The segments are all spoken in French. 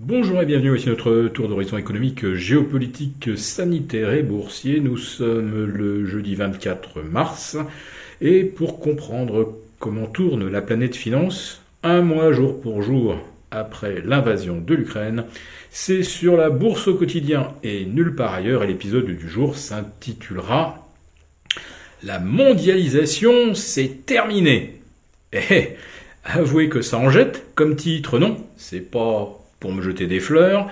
Bonjour et bienvenue, voici notre tour d'horizon économique, géopolitique, sanitaire et boursier. Nous sommes le jeudi 24 mars et pour comprendre comment tourne la planète finance, un mois jour pour jour après l'invasion de l'Ukraine, c'est sur la bourse au quotidien et nulle part ailleurs et l'épisode du jour s'intitulera La mondialisation c'est terminé. Eh, eh, avouez que ça en jette comme titre, non C'est pas pour me jeter des fleurs.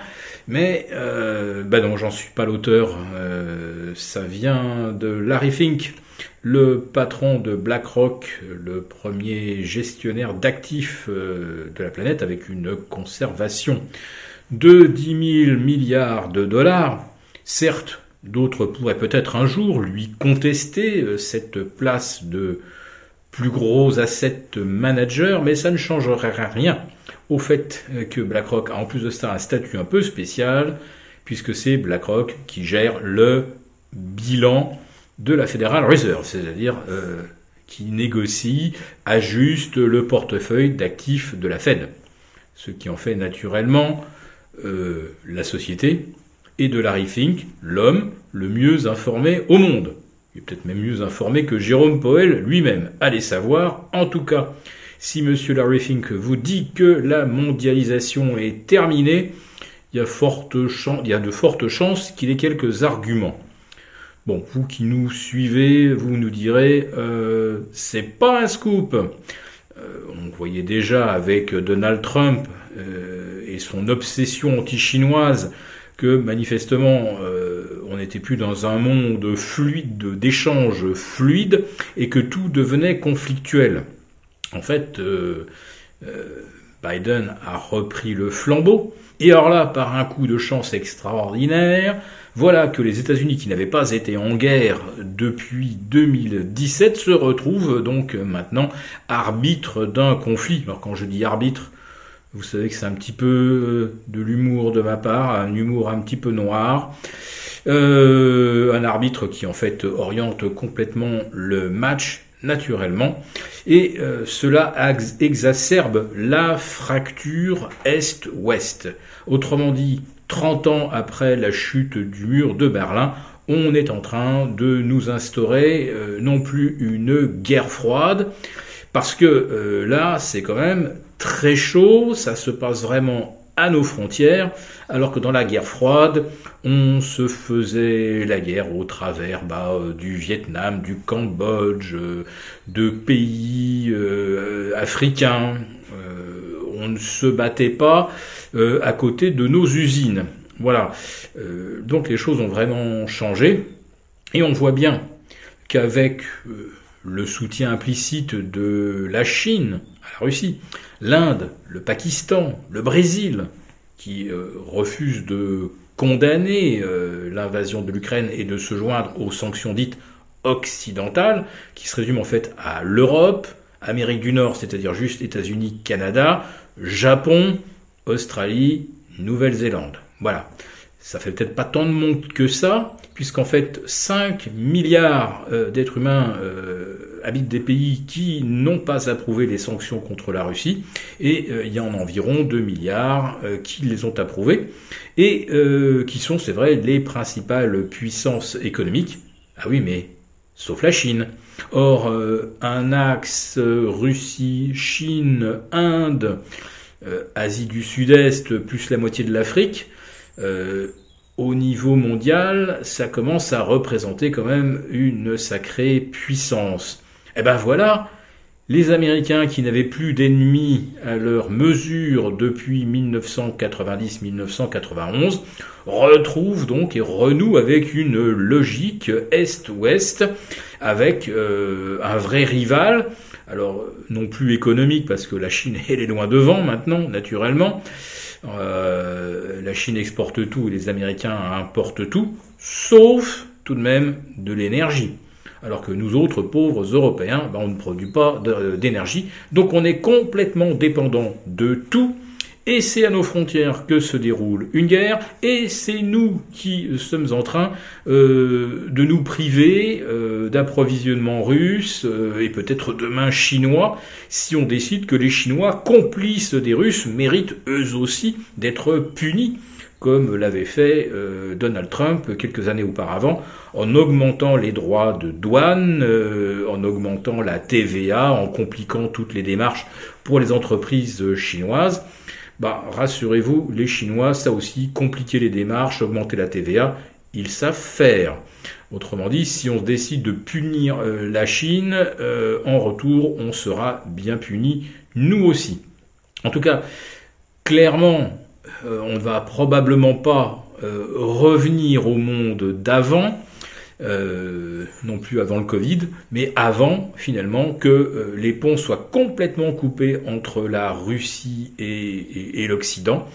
Mais euh, bah non, j'en suis pas l'auteur. Euh, ça vient de Larry Fink, le patron de BlackRock, le premier gestionnaire d'actifs euh, de la planète avec une conservation de 10 000 milliards de dollars. Certes, d'autres pourraient peut-être un jour lui contester euh, cette place de plus gros asset manager, mais ça ne changerait rien au fait que BlackRock a en plus de ça un statut un peu spécial, puisque c'est BlackRock qui gère le bilan de la Federal Reserve, c'est-à-dire euh, qui négocie, ajuste le portefeuille d'actifs de la Fed, ce qui en fait naturellement euh, la société et de Larry Fink l'homme le mieux informé au monde. Est peut-être même mieux informé que Jérôme Powell lui-même. Allez savoir, en tout cas, si M. Larry Fink vous dit que la mondialisation est terminée, il y a, de fortes chances qu'il ait quelques arguments. Bon, vous qui nous suivez, vous nous direz, euh, c'est pas un scoop. Euh, on voyait déjà avec Donald Trump euh, et son obsession anti-chinoise que manifestement on n'était plus dans un monde fluide, d'échanges fluides, et que tout devenait conflictuel en fait, euh, euh, Biden a repris le flambeau. Et alors là, par un coup de chance extraordinaire, voilà que les États-Unis, qui n'avaient pas été en guerre depuis 2017, se retrouvent donc maintenant arbitres d'un conflit. Alors quand je dis arbitre, vous savez que c'est un petit peu euh, de l'humour de ma part, un humour un petit peu noir. un arbitre qui en fait oriente complètement le match naturellement, et euh, cela exacerbe la fracture Est-Ouest. Autrement dit, 30 ans après la chute du mur de Berlin, on est en train de nous instaurer euh, non plus une guerre froide, parce que euh, là, c'est quand même très chaud, ça se passe vraiment à nos frontières, alors que dans la guerre froide, on se faisait la guerre au travers bah, euh, du Vietnam, du Cambodge, euh, de pays euh, africains. on ne se battait pas à côté de nos usines. Voilà. donc les choses ont vraiment changé. Et on voit bien qu'avec le soutien implicite de la Chine Russie, l'Inde, le Pakistan, le Brésil, qui euh, refusent de condamner euh, l'invasion de l'Ukraine et de se joindre aux sanctions dites occidentales, qui se résument en fait à l'Europe, Amérique du Nord, c'est-à-dire juste États-Unis, Canada, Japon, Australie, Nouvelle-Zélande. Voilà. Ça fait peut-être pas tant de monde que ça, puisqu'en fait 5 milliards euh, d'êtres humains habitent des pays qui n'ont pas approuvé les sanctions contre la Russie, et euh, il y en a environ 2 milliards qui les ont approuvés, et qui sont, c'est vrai, les principales puissances économiques. Ah oui, mais sauf la Chine. Or, un axe Russie, Chine, Inde, Asie du Sud-Est, plus la moitié de l'Afrique, au niveau mondial, ça commence à représenter quand même une sacrée puissance. Eh ben voilà, les Américains qui n'avaient plus d'ennemis à leur mesure depuis 1990-1991 retrouvent donc et renouent avec une logique Est-Ouest, avec euh, un vrai rival, alors non plus économique parce que la Chine elle est loin devant maintenant, naturellement, euh, la Chine exporte tout et les Américains importent tout, sauf tout de même de l'énergie. Alors que nous autres pauvres Européens, ben, on ne produit pas d'énergie. Donc on est complètement dépendant de tout et c'est à nos frontières que se déroule une guerre, et c'est nous qui sommes en train euh, de nous priver euh, d'approvisionnement russe euh, et peut-être demain chinois, si on décide que les Chinois, complices des Russes, méritent eux aussi d'être punis comme l'avait fait euh, Donald Trump quelques années auparavant, en augmentant les droits de douane, euh, en augmentant la TVA, en compliquant toutes les démarches pour les entreprises chinoises. Bah, rassurez-vous, les Chinois, ça aussi, compliquer les démarches, augmenter la TVA, ils savent faire. Autrement dit, si on décide de punir euh, la Chine, en retour, on sera bien puni, nous aussi. En tout cas, clairement, euh, on ne va probablement pas euh, revenir au monde d'avant, euh, non plus avant le Covid, mais avant finalement que les ponts soient complètement coupés entre la Russie et, l'Occident.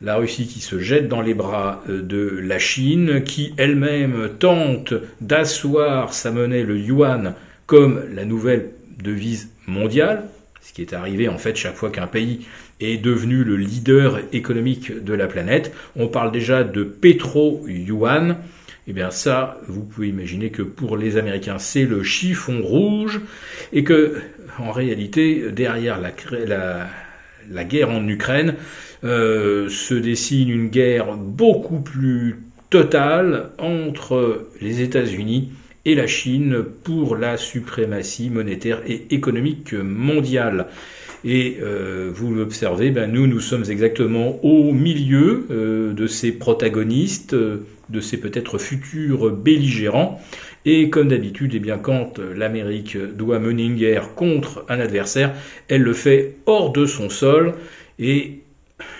La Russie qui se jette dans les bras de la Chine, qui elle-même tente d'asseoir sa monnaie, le yuan, comme la nouvelle devise mondiale, ce qui est arrivé en fait chaque fois qu'un pays est devenu le leader économique de la planète. On parle déjà de pétro-yuan. Eh bien ça, vous pouvez imaginer que pour les Américains, c'est le chiffon rouge et que, en réalité, derrière la, guerre en Ukraine, euh, se dessine une guerre beaucoup plus totale entre les États-Unis et la Chine pour la suprématie monétaire et économique mondiale. Et euh, vous l'observez, ben nous, nous sommes exactement au milieu euh, de ces protagonistes, euh, de ces peut-être futurs belligérants. Et comme d'habitude, eh bien, quand l'Amérique doit mener une guerre contre un adversaire, elle le fait hors de son sol. Et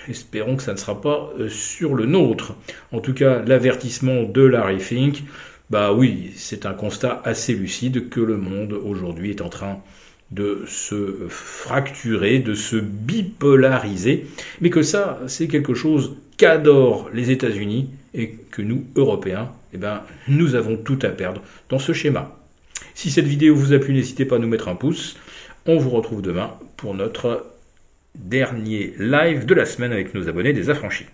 espérons que ça ne sera pas sur le nôtre. En tout cas, l'avertissement de Larry Fink, bah oui, c'est un constat assez lucide que le monde aujourd'hui est en train de se fracturer, de se bipolariser, mais que ça, c'est quelque chose qu'adorent les États-Unis et que nous, Européens, eh ben, nous avons tout à perdre dans ce schéma. Si cette vidéo vous a plu, n'hésitez pas à nous mettre un pouce. On vous retrouve demain pour notre dernier live de la semaine avec nos abonnés des affranchis.